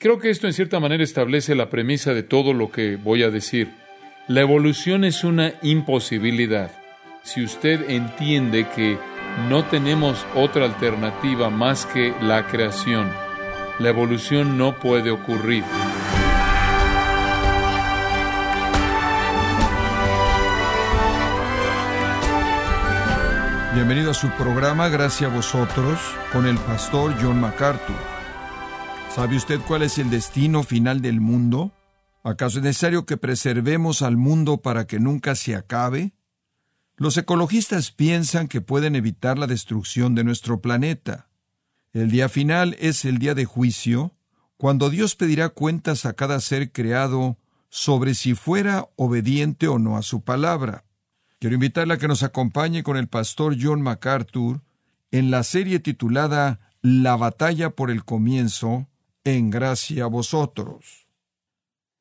Creo que esto en cierta manera establece la premisa de todo lo que voy a decir. La evolución es una imposibilidad. Si usted entiende que no tenemos otra alternativa más que la creación, la evolución no puede ocurrir. Bienvenido a su programa Gracias a vosotros con el pastor John MacArthur. ¿Sabe usted cuál es el destino final del mundo? ¿Acaso es necesario que preservemos al mundo para que nunca se acabe? Los ecologistas piensan que pueden evitar la destrucción de nuestro planeta. El día final es el día de juicio, cuando Dios pedirá cuentas a cada ser creado sobre si fuera obediente o no a su palabra. Quiero invitarle a que nos acompañe con el pastor John MacArthur en la serie titulada La batalla por el comienzo, en gracia a vosotros.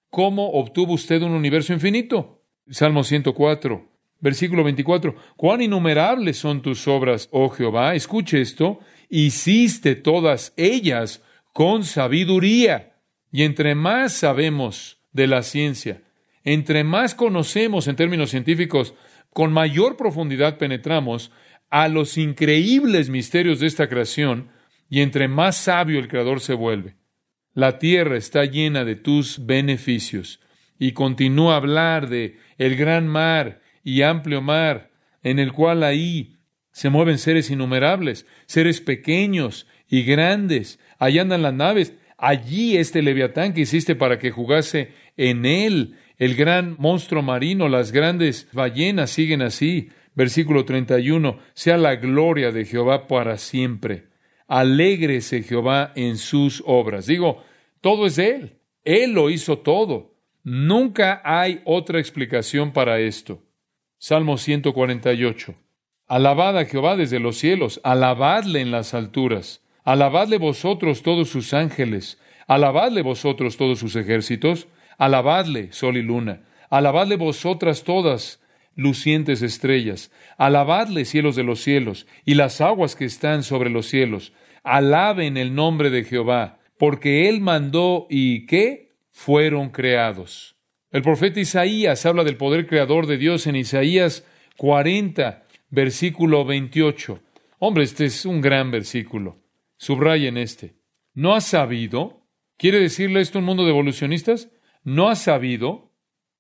¿Cómo obtuvo usted un universo infinito? Salmo 104, versículo 24. Cuán innumerables son tus obras, oh Jehová. Escuche esto. Hiciste todas ellas con sabiduría. Y entre más sabemos de la ciencia, entre más conocemos en términos científicos con mayor profundidad penetramos a los increíbles misterios de esta creación y entre más sabio el Creador se vuelve. La tierra está llena de tus beneficios y continúa a hablar de el gran mar y amplio mar en el cual ahí se mueven seres innumerables, seres pequeños y grandes. Allí andan las naves. Allí este leviatán que hiciste para que jugase en él el gran monstruo marino, las grandes ballenas siguen así. Versículo 31, sea la gloria de Jehová para siempre. Alégrese Jehová en sus obras. Digo, todo es Él. Él lo hizo todo. Nunca hay otra explicación para esto. Salmo 148. Alabad a Jehová desde los cielos, alabadle en las alturas, alabadle vosotros todos sus ángeles, alabadle vosotros todos sus ejércitos, Alabadle, sol y luna. Alabadle vosotras todas, lucientes estrellas. Alabadle, cielos de los cielos, y las aguas que están sobre los cielos. Alaben el nombre de Jehová, porque Él mandó y ¿qué? Fueron creados. El profeta Isaías habla del poder creador de Dios en Isaías 40, versículo 28. Hombre, este es un gran versículo. Subrayen este. ¿No has sabido? ¿Quiere decirle esto un mundo de evolucionistas? ¿No has sabido?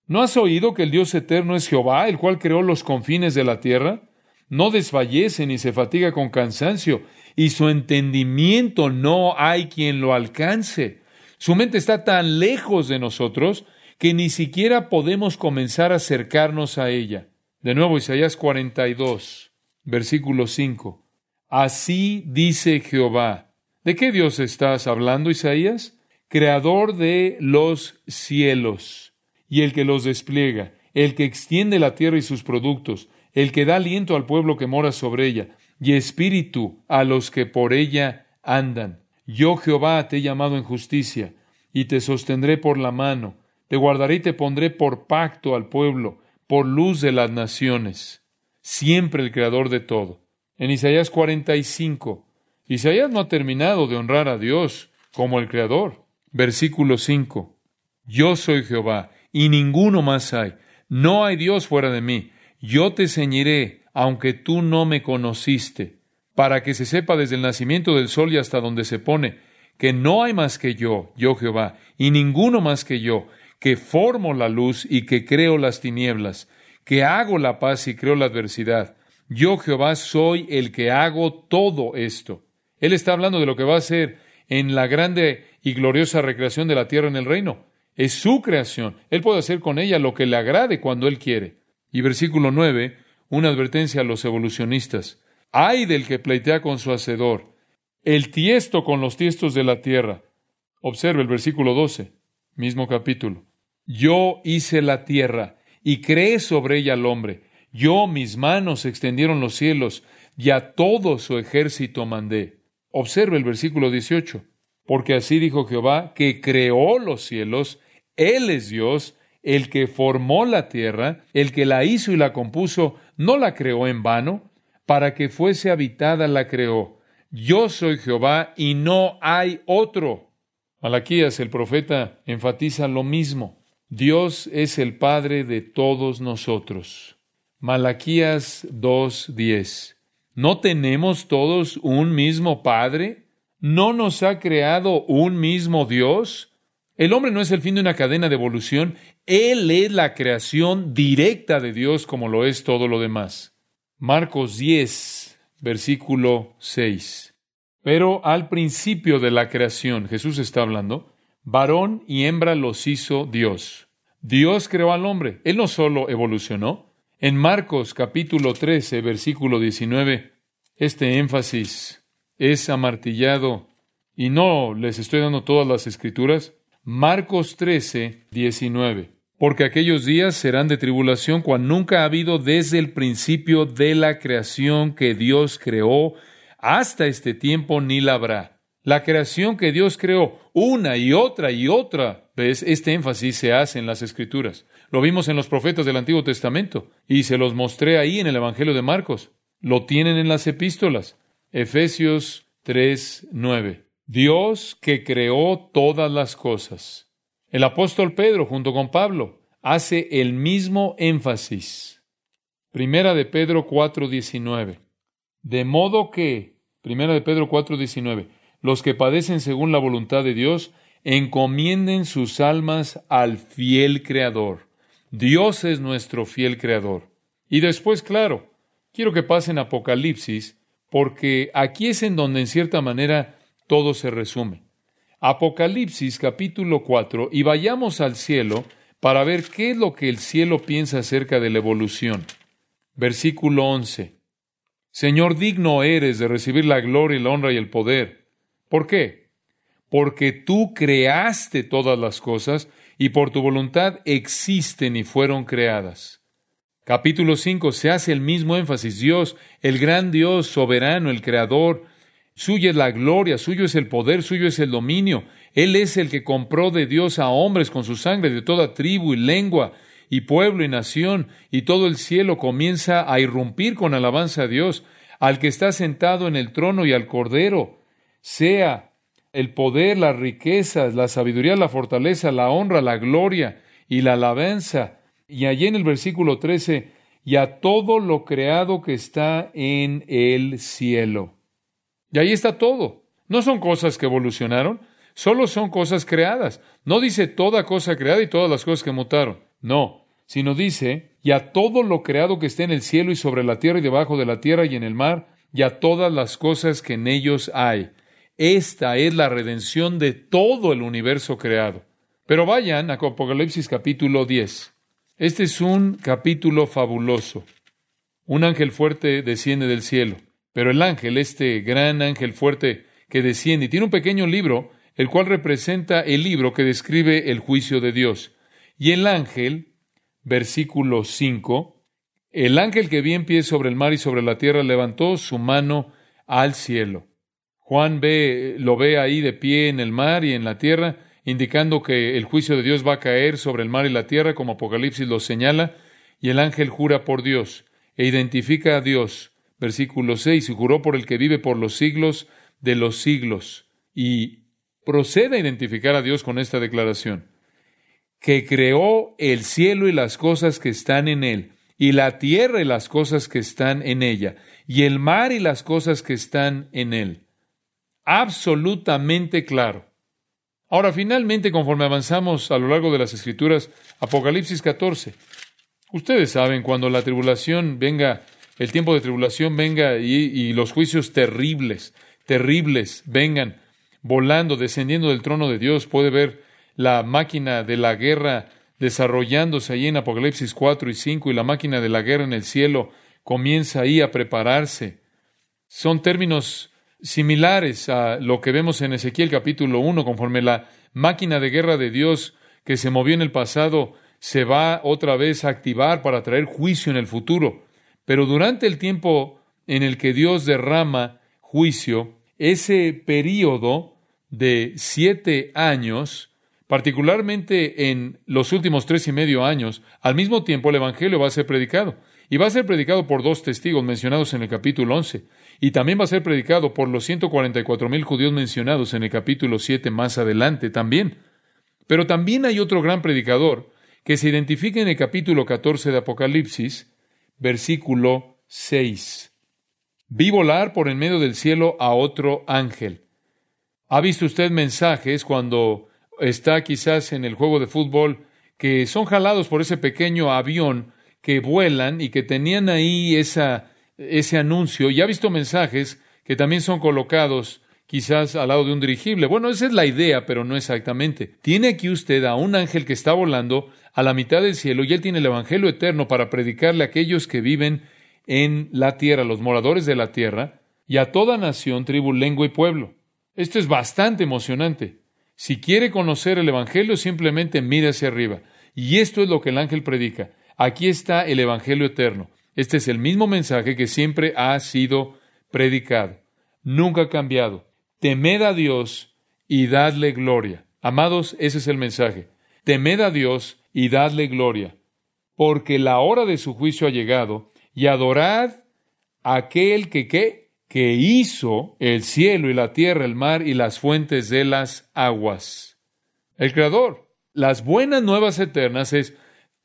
¿No has oído que el Dios eterno es Jehová, el cual creó los confines de la tierra? No desfallece ni se fatiga con cansancio, y su entendimiento no hay quien lo alcance. Su mente está tan lejos de nosotros que ni siquiera podemos comenzar a acercarnos a ella. De nuevo, Isaías 42, versículo 5. Así dice Jehová. ¿De qué Dios estás hablando, Isaías? creador de los cielos y el que los despliega, el que extiende la tierra y sus productos, el que da aliento al pueblo que mora sobre ella, y espíritu a los que por ella andan. Yo Jehová te he llamado en justicia, y te sostendré por la mano, te guardaré y te pondré por pacto al pueblo, por luz de las naciones, siempre el creador de todo. En Isaías 45, Isaías no ha terminado de honrar a Dios como el creador. Versículo 5. Yo soy Jehová, y ninguno más hay. No hay Dios fuera de mí. Yo te ceñiré, aunque tú no me conociste, para que se sepa desde el nacimiento del sol y hasta donde se pone, que no hay más que yo, yo Jehová, y ninguno más que yo, que formo la luz y que creo las tinieblas, que hago la paz y creo la adversidad. Yo Jehová soy el que hago todo esto. Él está hablando de lo que va a hacer en la grande y gloriosa recreación de la tierra en el reino. Es su creación. Él puede hacer con ella lo que le agrade cuando Él quiere. Y versículo 9, una advertencia a los evolucionistas. Ay del que pleitea con su hacedor, el tiesto con los tiestos de la tierra. Observe el versículo 12, mismo capítulo. Yo hice la tierra y creé sobre ella al hombre. Yo mis manos extendieron los cielos y a todo su ejército mandé. Observe el versículo 18. Porque así dijo Jehová, que creó los cielos, Él es Dios, el que formó la tierra, el que la hizo y la compuso, no la creó en vano, para que fuese habitada la creó. Yo soy Jehová y no hay otro. Malaquías, el profeta, enfatiza lo mismo. Dios es el Padre de todos nosotros. Malaquías 2.10. ¿No tenemos todos un mismo Padre? ¿No nos ha creado un mismo Dios? El hombre no es el fin de una cadena de evolución, Él es la creación directa de Dios como lo es todo lo demás. Marcos 10, versículo 6. Pero al principio de la creación, Jesús está hablando, varón y hembra los hizo Dios. Dios creó al hombre, Él no solo evolucionó. En Marcos capítulo 13, versículo 19, este énfasis es amartillado y no les estoy dando todas las escrituras. Marcos 13, 19. Porque aquellos días serán de tribulación cual nunca ha habido desde el principio de la creación que Dios creó hasta este tiempo ni la habrá. La creación que Dios creó una y otra y otra vez, este énfasis se hace en las Escrituras. Lo vimos en los profetas del Antiguo Testamento y se los mostré ahí en el Evangelio de Marcos. Lo tienen en las epístolas. Efesios 3, 9. Dios que creó todas las cosas. El apóstol Pedro, junto con Pablo, hace el mismo énfasis. Primera de Pedro 4, 19. De modo que, primera de Pedro 4, 19, los que padecen según la voluntad de Dios, encomienden sus almas al fiel Creador. Dios es nuestro fiel Creador. Y después, claro, quiero que pasen Apocalipsis, porque aquí es en donde en cierta manera todo se resume. Apocalipsis capítulo 4, y vayamos al cielo para ver qué es lo que el cielo piensa acerca de la evolución. Versículo 11. Señor, digno eres de recibir la gloria y la honra y el poder. ¿Por qué? Porque tú creaste todas las cosas y por tu voluntad existen y fueron creadas. Capítulo 5 se hace el mismo énfasis. Dios, el gran Dios soberano, el creador, suya es la gloria, suyo es el poder, suyo es el dominio. Él es el que compró de Dios a hombres con su sangre de toda tribu y lengua y pueblo y nación, y todo el cielo comienza a irrumpir con alabanza a Dios, al que está sentado en el trono y al Cordero, sea el poder, las riquezas, la sabiduría, la fortaleza, la honra, la gloria y la alabanza. Y allí en el versículo 13, y a todo lo creado que está en el cielo. Y ahí está todo. No son cosas que evolucionaron, solo son cosas creadas. No dice toda cosa creada y todas las cosas que mutaron. No, sino dice, y a todo lo creado que esté en el cielo y sobre la tierra y debajo de la tierra y en el mar, y a todas las cosas que en ellos hay. Esta es la redención de todo el universo creado. Pero vayan a Apocalipsis capítulo 10. Este es un capítulo fabuloso. Un ángel fuerte desciende del cielo, pero el ángel, este gran ángel fuerte que desciende, tiene un pequeño libro, el cual representa el libro que describe el juicio de Dios. Y el ángel, versículo 5, el ángel que vi en pie sobre el mar y sobre la tierra levantó su mano al cielo. Juan ve, lo ve ahí de pie en el mar y en la tierra, indicando que el juicio de Dios va a caer sobre el mar y la tierra, como Apocalipsis lo señala, y el ángel jura por Dios e identifica a Dios. Versículo 6, y juró por el que vive por los siglos de los siglos. Y procede a identificar a Dios con esta declaración que creó el cielo y las cosas que están en él, y la tierra y las cosas que están en ella, y el mar y las cosas que están en él. Absolutamente claro. Ahora, finalmente, conforme avanzamos a lo largo de las Escrituras, Apocalipsis 14. Ustedes saben, cuando la tribulación venga, el tiempo de tribulación venga y, los juicios terribles, terribles vengan, volando, descendiendo del trono de Dios, puede ver la máquina de la guerra desarrollándose ahí en Apocalipsis 4 y 5 y la máquina de la guerra en el cielo comienza ahí a prepararse. Son términos similares a lo que vemos en Ezequiel capítulo 1, conforme la máquina de guerra de Dios que se movió en el pasado se va otra vez a activar para traer juicio en el futuro. Pero durante el tiempo en el que Dios derrama juicio, ese periodo de siete años particularmente en los últimos tres y medio años, al mismo tiempo el Evangelio va a ser predicado. Y va a ser predicado por dos testigos mencionados en el capítulo 11. y también va a ser predicado por los 144 mil judíos mencionados en el capítulo 7 más adelante también. Pero también hay otro gran predicador que se identifica en el capítulo 14 de Apocalipsis, versículo 6. Vi volar por en medio del cielo a otro ángel. ¿Ha visto usted mensajes cuando está quizás en el juego de fútbol que son jalados por ese pequeño avión que vuelan y que tenían ahí esa, ese anuncio? Y ha visto mensajes que también son colocados quizás al lado de un dirigible. Bueno, esa es la idea, pero no exactamente. Tiene aquí usted a un ángel que está volando a la mitad del cielo y él tiene el Evangelio eterno para predicarle a aquellos que viven en la tierra, los moradores de la tierra, y a toda nación, tribu, lengua y pueblo. Esto es bastante emocionante. Si quiere conocer el Evangelio, simplemente mire hacia arriba. Y esto es lo que el ángel predica. Aquí está el Evangelio eterno. Este es el mismo mensaje que siempre ha sido predicado. Nunca ha cambiado. Temed a Dios y dadle gloria. Amados, ese es el mensaje. Temed a Dios y dadle gloria, porque la hora de su juicio ha llegado, y adorad a aquel que ¿qué? que hizo el cielo y la tierra, el mar y las fuentes de las aguas. El Creador. Las buenas nuevas eternas es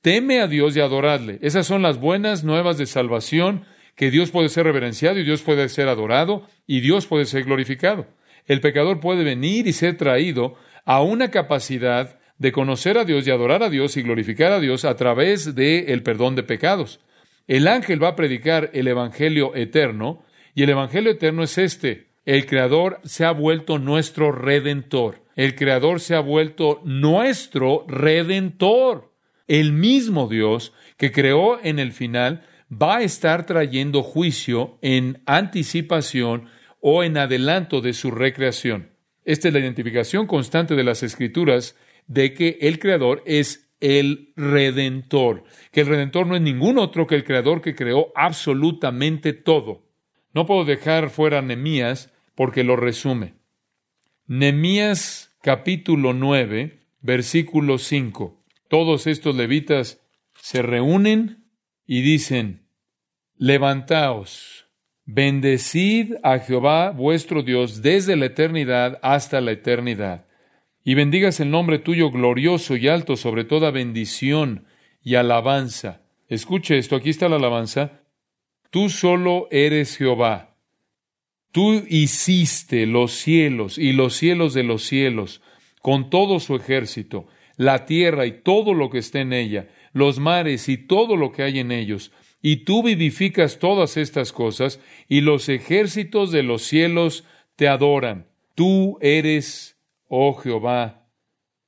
teme a Dios y adoradle. Esas son las buenas nuevas de salvación, que Dios puede ser reverenciado y Dios puede ser adorado y Dios puede ser glorificado el pecador puede venir y ser traído a una capacidad de conocer a Dios y adorar a Dios y glorificar a Dios a través del el perdón de pecados. El ángel va a predicar el Evangelio eterno y el Evangelio eterno es este. El Creador se ha vuelto nuestro redentor. El Creador se ha vuelto nuestro redentor. El mismo Dios que creó en el final va a estar trayendo juicio en anticipación o en adelanto de su recreación. Esta es la identificación constante de las escrituras de que el Creador es el Redentor, que el Redentor no es ningún otro que el Creador que creó absolutamente todo. No puedo dejar fuera Nemías porque lo resume. Nemías capítulo 9, versículo 5. Todos estos levitas se reúnen y dicen, levantaos Bendecid a Jehová vuestro Dios desde la eternidad hasta la eternidad. Y bendigas el nombre tuyo glorioso y alto sobre toda bendición y alabanza. Escuche esto, aquí está la alabanza. Tú solo eres Jehová. Tú hiciste los cielos y los cielos de los cielos, con todo su ejército, la tierra y todo lo que está en ella, los mares y todo lo que hay en ellos y tú vivificas todas estas cosas, y los ejércitos de los cielos te adoran. Tú eres, oh Jehová.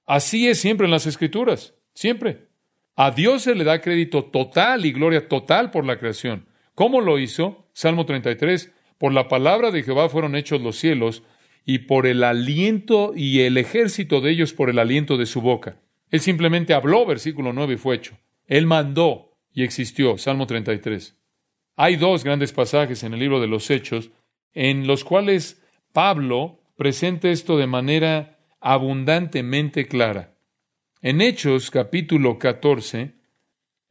Así es siempre en las Escrituras, siempre. A Dios se le da crédito total y gloria total por la creación. ¿Cómo lo hizo? Salmo 33. Por la palabra de Jehová fueron hechos los cielos, y por el aliento y el ejército de ellos por el aliento de su boca. Él simplemente habló, versículo 9, y fue hecho. Él mandó, y existió. Salmo 33. Hay dos grandes pasajes en el libro de los Hechos en los cuales Pablo presenta esto de manera abundantemente clara. En Hechos capítulo 14,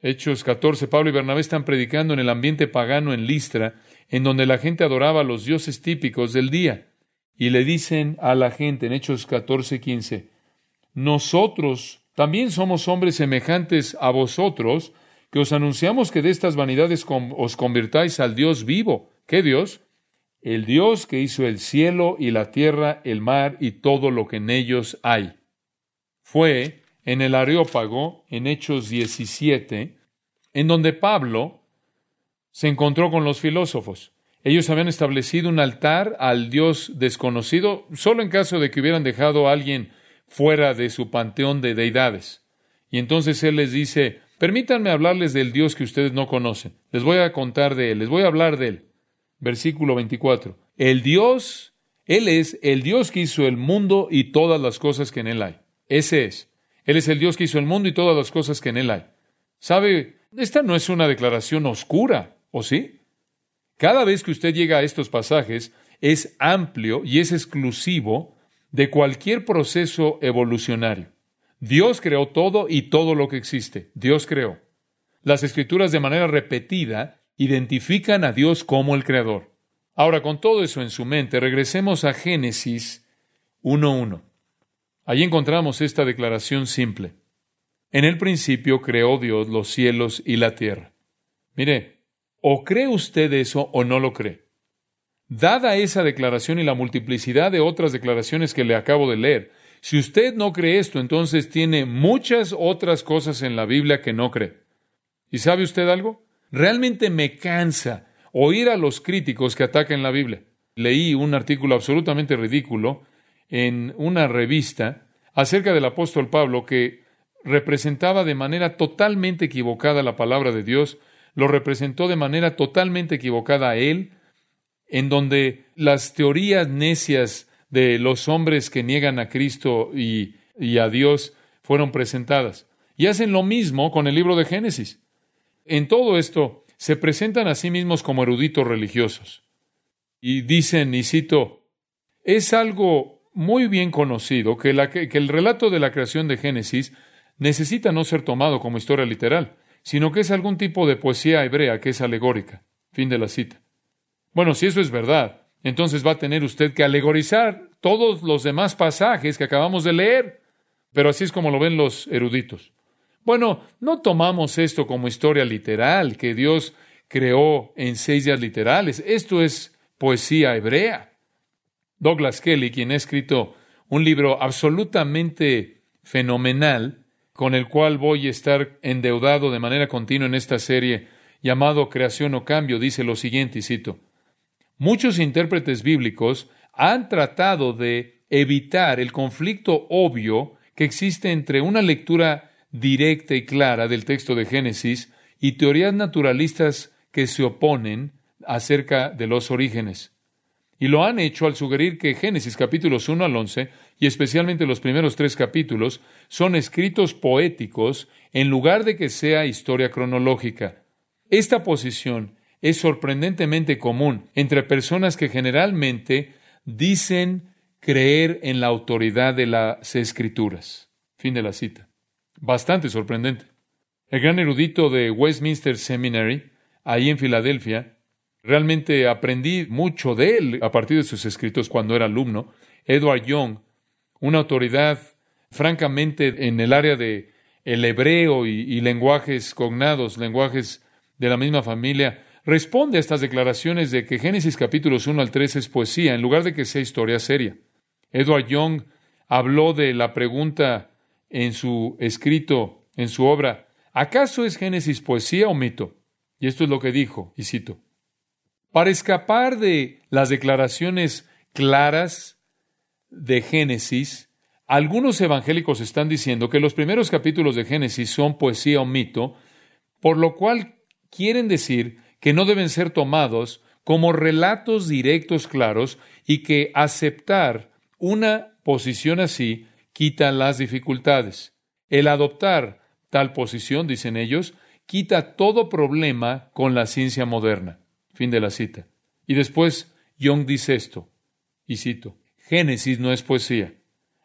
Hechos 14, Pablo y Bernabé están predicando en el ambiente pagano en Listra, en donde la gente adoraba a los dioses típicos del día. Y le dicen a la gente en Hechos 14, 15, nosotros también somos hombres semejantes a vosotros, que os anunciamos que de estas vanidades os convirtáis al Dios vivo. ¿Qué Dios? El Dios que hizo el cielo y la tierra, el mar y todo lo que en ellos hay. Fue en el Areópago, en Hechos 17, en donde Pablo se encontró con los filósofos. Ellos habían establecido un altar al Dios desconocido, solo en caso de que hubieran dejado a alguien fuera de su panteón de deidades. Y entonces él les dice, Permítanme hablarles del Dios que ustedes no conocen. Les voy a contar de Él, les voy a hablar de Él. Versículo 24. El Dios, Él es el Dios que hizo el mundo y todas las cosas que en Él hay. Ese es. Él es el Dios que hizo el mundo y todas las cosas que en Él hay. ¿Sabe? Esta no es una declaración oscura, ¿o sí? Cada vez que usted llega a estos pasajes, es amplio y es exclusivo de cualquier proceso evolucionario. Dios creó todo y todo lo que existe. Dios creó. Las escrituras de manera repetida identifican a Dios como el creador. Ahora, con todo eso en su mente, regresemos a Génesis 1.1. Allí encontramos esta declaración simple. En el principio creó Dios los cielos y la tierra. Mire, o cree usted eso o no lo cree. Dada esa declaración y la multiplicidad de otras declaraciones que le acabo de leer, si usted no cree esto, entonces tiene muchas otras cosas en la Biblia que no cree. ¿Y sabe usted algo? Realmente me cansa oír a los críticos que atacan la Biblia. Leí un artículo absolutamente ridículo en una revista acerca del apóstol Pablo que representaba de manera totalmente equivocada la palabra de Dios, lo representó de manera totalmente equivocada a él, en donde las teorías necias de los hombres que niegan a Cristo y, y a Dios fueron presentadas. Y hacen lo mismo con el libro de Génesis. En todo esto se presentan a sí mismos como eruditos religiosos. Y dicen, y cito, es algo muy bien conocido que, la, que, el relato de la creación de Génesis necesita no ser tomado como historia literal, sino que es algún tipo de poesía hebrea que es alegórica. Fin de la cita. Bueno, si eso es verdad, entonces va a tener usted que alegorizar todos los demás pasajes que acabamos de leer. Pero así es como lo ven los eruditos. Bueno, no tomamos esto como historia literal, que Dios creó en seis días literales. Esto es poesía hebrea. Douglas Kelly, quien ha escrito un libro absolutamente fenomenal, con el cual voy a estar endeudado de manera continua en esta serie, llamado Creación o Cambio, dice lo siguiente, y cito, Muchos intérpretes bíblicos han tratado de evitar el conflicto obvio que existe entre una lectura directa y clara del texto de Génesis y teorías naturalistas que se oponen acerca de los orígenes. Y lo han hecho al sugerir que Génesis capítulos 1 al 11, y especialmente los primeros tres capítulos, son escritos poéticos en lugar de que sea historia cronológica. Esta posición es sorprendentemente común entre personas que generalmente dicen creer en la autoridad de las escrituras. Fin de la cita. Bastante sorprendente. El gran erudito de Westminster Seminary, ahí en Filadelfia, realmente aprendí mucho de él a partir de sus escritos cuando era alumno. Edward Young, una autoridad francamente en el área de el hebreo y, y lenguajes cognados, lenguajes de la misma familia, responde a estas declaraciones de que Génesis capítulos 1 al 3 es poesía en lugar de que sea historia seria. Edward Young habló de la pregunta en su escrito, en su obra, ¿acaso es Génesis poesía o mito? Y esto es lo que dijo, y cito, para escapar de las declaraciones claras de Génesis, algunos evangélicos están diciendo que los primeros capítulos de Génesis son poesía o mito, por lo cual quieren decir que no deben ser tomados como relatos directos claros y que aceptar una posición así quita las dificultades. El adoptar tal posición, dicen ellos, quita todo problema con la ciencia moderna. Fin de la cita. Y después Young dice esto, y cito, Génesis no es poesía.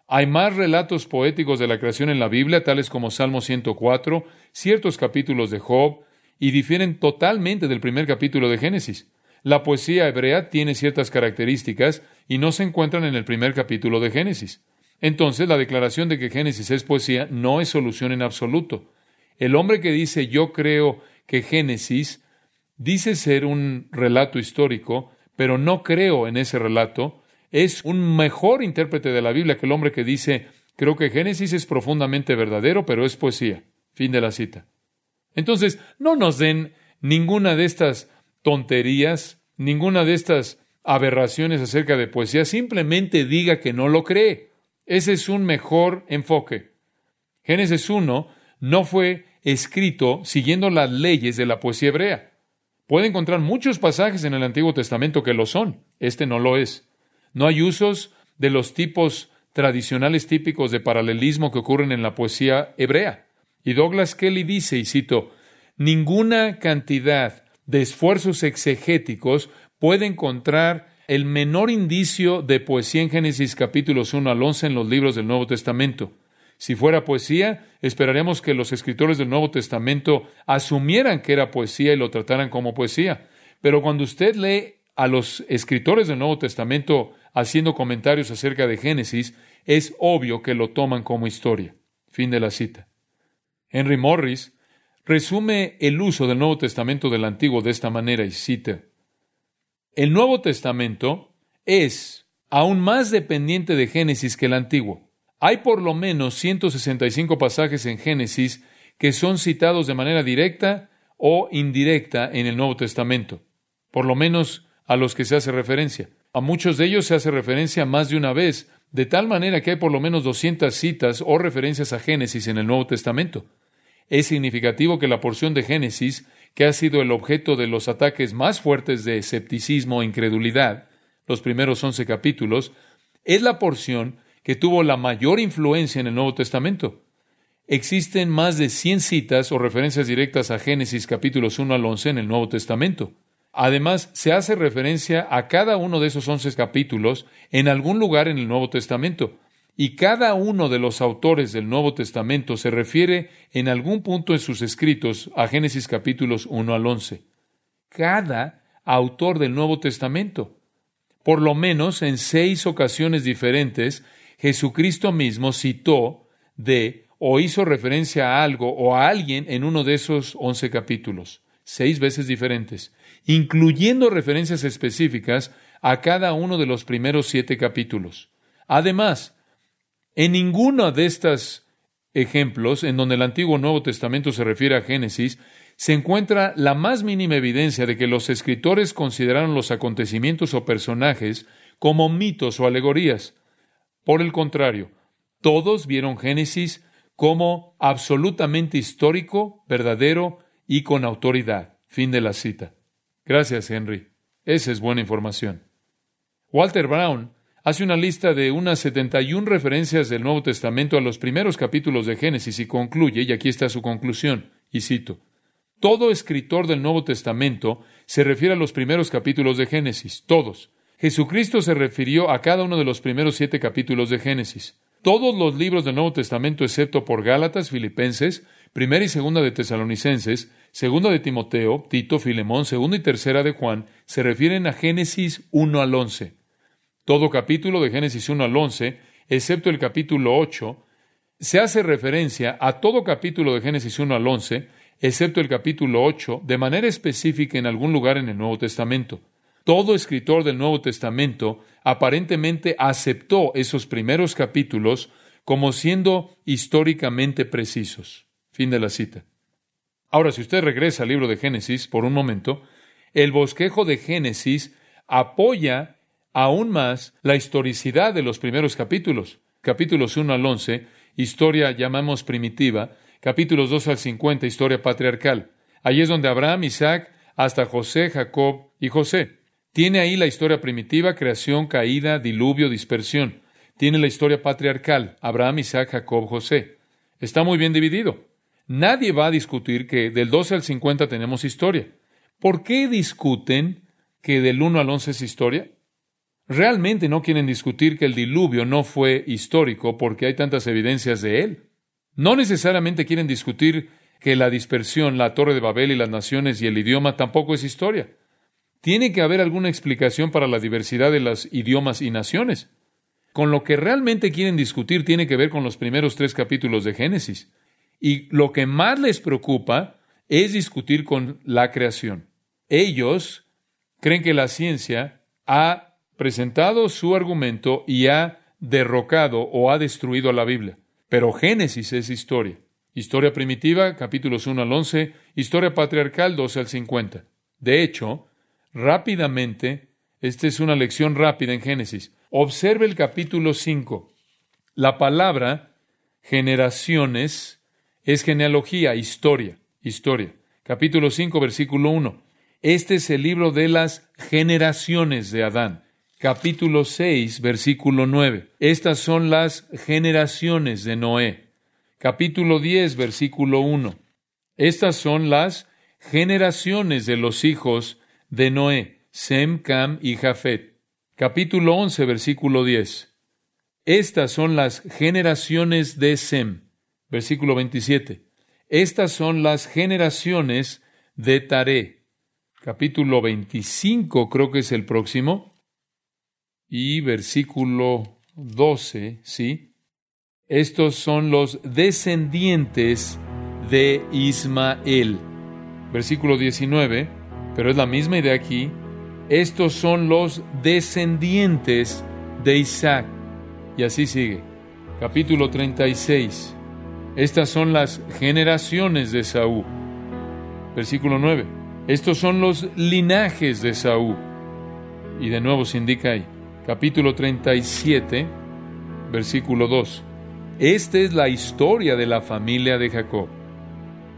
Hay más relatos poéticos de la creación en la Biblia, tales como Salmo 104, ciertos capítulos de Job, y difieren totalmente del primer capítulo de Génesis. La poesía hebrea tiene ciertas características y no se encuentran en el primer capítulo de Génesis. Entonces, la declaración de que Génesis es poesía no es solución en absoluto. El hombre que dice yo creo que Génesis dice ser un relato histórico, pero no creo en ese relato, es un mejor intérprete de la Biblia que el hombre que dice creo que Génesis es profundamente verdadero, pero es poesía. Fin de la cita. Entonces, no nos den ninguna de estas tonterías, ninguna de estas aberraciones acerca de poesía, simplemente diga que no lo cree. Ese es un mejor enfoque. Génesis 1 no fue escrito siguiendo las leyes de la poesía hebrea. Puede encontrar muchos pasajes en el Antiguo Testamento que lo son. Este no lo es. No hay usos de los tipos tradicionales típicos de paralelismo que ocurren en la poesía hebrea. Y Douglas Kelly dice, y cito, ninguna cantidad de esfuerzos exegéticos puede encontrar el menor indicio de poesía en Génesis capítulos 1 al 11 en los libros del Nuevo Testamento. Si fuera poesía, esperaríamos que los escritores del Nuevo Testamento asumieran que era poesía y lo trataran como poesía. Pero cuando usted lee a los escritores del Nuevo Testamento haciendo comentarios acerca de Génesis, es obvio que lo toman como historia. Fin de la cita. Henry Morris resume el uso del Nuevo Testamento del Antiguo de esta manera y cita, El Nuevo Testamento es aún más dependiente de Génesis que el Antiguo. Hay por lo menos 165 pasajes en Génesis que son citados de manera directa o indirecta en el Nuevo Testamento, por lo menos a los que se hace referencia. A muchos de ellos se hace referencia más de una vez, de tal manera que hay por lo menos 200 citas o referencias a Génesis en el Nuevo Testamento. Es significativo que la porción de Génesis, que ha sido el objeto de los ataques más fuertes de escepticismo e incredulidad, los primeros once capítulos, es la porción que tuvo la mayor influencia en el Nuevo Testamento. Existen más de 100 citas o referencias directas a Génesis capítulos 1 al 11 en el Nuevo Testamento. Además, se hace referencia a cada uno de esos 11 capítulos en algún lugar en el Nuevo Testamento, y cada uno de los autores del Nuevo Testamento se refiere en algún punto en sus escritos a Génesis capítulos 1 al 11. Cada autor del Nuevo Testamento. Por lo menos en seis ocasiones diferentes, Jesucristo mismo citó de o hizo referencia a algo o a alguien en uno de esos once capítulos, seis veces diferentes, incluyendo referencias específicas a cada uno de los primeros siete capítulos. Además, en ninguno de estos ejemplos en donde el Antiguo o Nuevo Testamento se refiere a Génesis, se encuentra la más mínima evidencia de que los escritores consideraron los acontecimientos o personajes como mitos o alegorías. Por el contrario, todos vieron Génesis como absolutamente histórico, verdadero y con autoridad. Fin de la cita. Gracias, Henry. Esa es buena información. Walter Brown hace una lista de unas 71 referencias del Nuevo Testamento a los primeros capítulos de Génesis y concluye, y aquí está su conclusión, y cito, todo escritor del Nuevo Testamento se refiere a los primeros capítulos de Génesis, todos. Jesucristo se refirió a cada uno de los primeros siete capítulos de Génesis. Todos los libros del Nuevo Testamento, excepto por Gálatas, Filipenses, Primera y Segunda de Tesalonicenses, Segunda de Timoteo, Tito, Filemón, Segunda y Tercera de Juan, se refieren a Génesis 1 al 11. Todo capítulo de Génesis 1 al 11, excepto el capítulo 8, se hace referencia a todo capítulo de Génesis 1 al 11, excepto el capítulo 8, de manera específica en algún lugar en el Nuevo Testamento. Todo escritor del Nuevo Testamento aparentemente aceptó esos primeros capítulos como siendo históricamente precisos. Fin de la cita. Ahora, si usted regresa al libro de Génesis por un momento, el bosquejo de Génesis apoya aún más la historicidad de los primeros capítulos. Capítulos 1 al 11, historia llamamos primitiva, capítulos 2 al 50, historia patriarcal. Allí es donde Abraham, Isaac, hasta José, Jacob y José. Tiene ahí la historia primitiva, creación, caída, diluvio, dispersión. Tiene la historia patriarcal, Abraham, Isaac, Jacob, José. Está muy bien dividido. Nadie va a discutir que del 12 al 50 tenemos historia. ¿Por qué discuten que del 1 al 11 es historia? realmente no quieren discutir que el diluvio no fue histórico porque hay tantas evidencias de él. No necesariamente quieren discutir que la dispersión, la torre de Babel y las naciones y el idioma tampoco es historia. Tiene que haber alguna explicación para la diversidad de los idiomas y naciones. Con lo que realmente quieren discutir tiene que ver con los primeros tres capítulos de Génesis. Y lo que más les preocupa es discutir con la creación. Ellos creen que la ciencia ha presentado su argumento y ha derrocado o ha destruido a la Biblia. Pero Génesis es historia. Historia primitiva, capítulos 1 al 11, historia patriarcal 12 al 50. De hecho, rápidamente, esta es una lección rápida en Génesis. Observe el capítulo 5. La palabra generaciones es genealogía, historia, historia. Capítulo 5, versículo 1. Este es el libro de las generaciones de Adán capítulo 6, versículo 9. Estas son las generaciones de Noé. Capítulo 10, versículo 1. Estas son las generaciones de los hijos de Noé, Sem, Cam y Jafet. Capítulo 11, versículo 10. Estas son las generaciones de Sem. Versículo 27. Estas son las generaciones de Taré. capítulo 25 creo que es el próximo, y versículo 12, ¿sí? Estos son los descendientes de Ismael. Versículo 19, pero es la misma idea aquí. Estos son los descendientes de Isaac. Y así sigue. Capítulo 36. Estas son las generaciones de Saúl. Versículo 9. Estos son los linajes de Saúl. Y de nuevo se indica ahí. Capítulo 37, versículo 2. Esta es la historia de la familia de Jacob.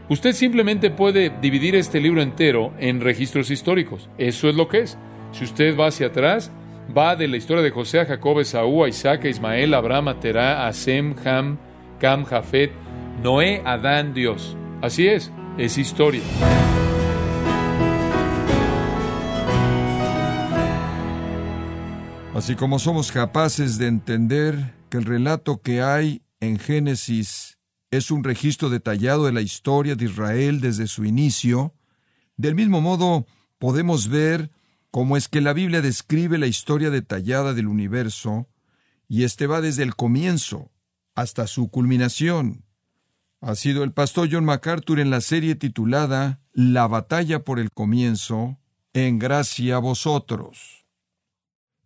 Usted simplemente puede dividir este libro entero en registros históricos. Eso es lo que es. Si usted va hacia atrás, va de la historia de José a Jacob, Esaú, a Isaac, a Ismael, Abraham, a Terá, a Sem, Ham, Cam, Jafet, Noé, Adán, Dios. Así es, es historia. Así como somos capaces de entender que el relato que hay en Génesis es un registro detallado de la historia de Israel desde su inicio, del mismo modo podemos ver cómo es que la Biblia describe la historia detallada del universo, y este va desde el comienzo hasta su culminación. Ha sido el pastor John MacArthur en la serie titulada La batalla por el comienzo, en gracia a vosotros.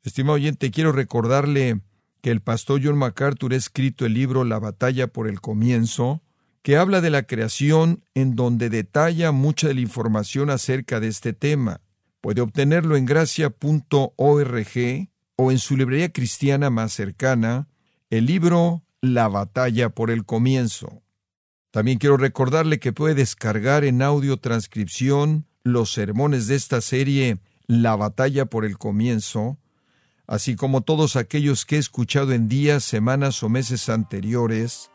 Estimado oyente, quiero recordarle que el pastor John MacArthur ha escrito el libro La batalla por el comienzo, que habla de la creación en donde detalla mucha de la información acerca de este tema. Puede obtenerlo en gracia.org o en su librería cristiana más cercana, el libro La batalla por el comienzo. También quiero recordarle que puede descargar en audio transcripción los sermones de esta serie La batalla por el comienzo, así como todos aquellos que he escuchado en días, semanas o meses anteriores,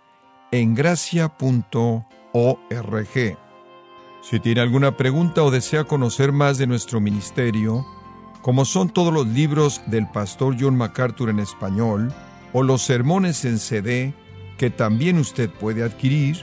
en gracia.org. Si tiene alguna pregunta o desea conocer más de nuestro ministerio, como son todos los libros del pastor John MacArthur en español, o los sermones en CD, que también usted puede adquirir,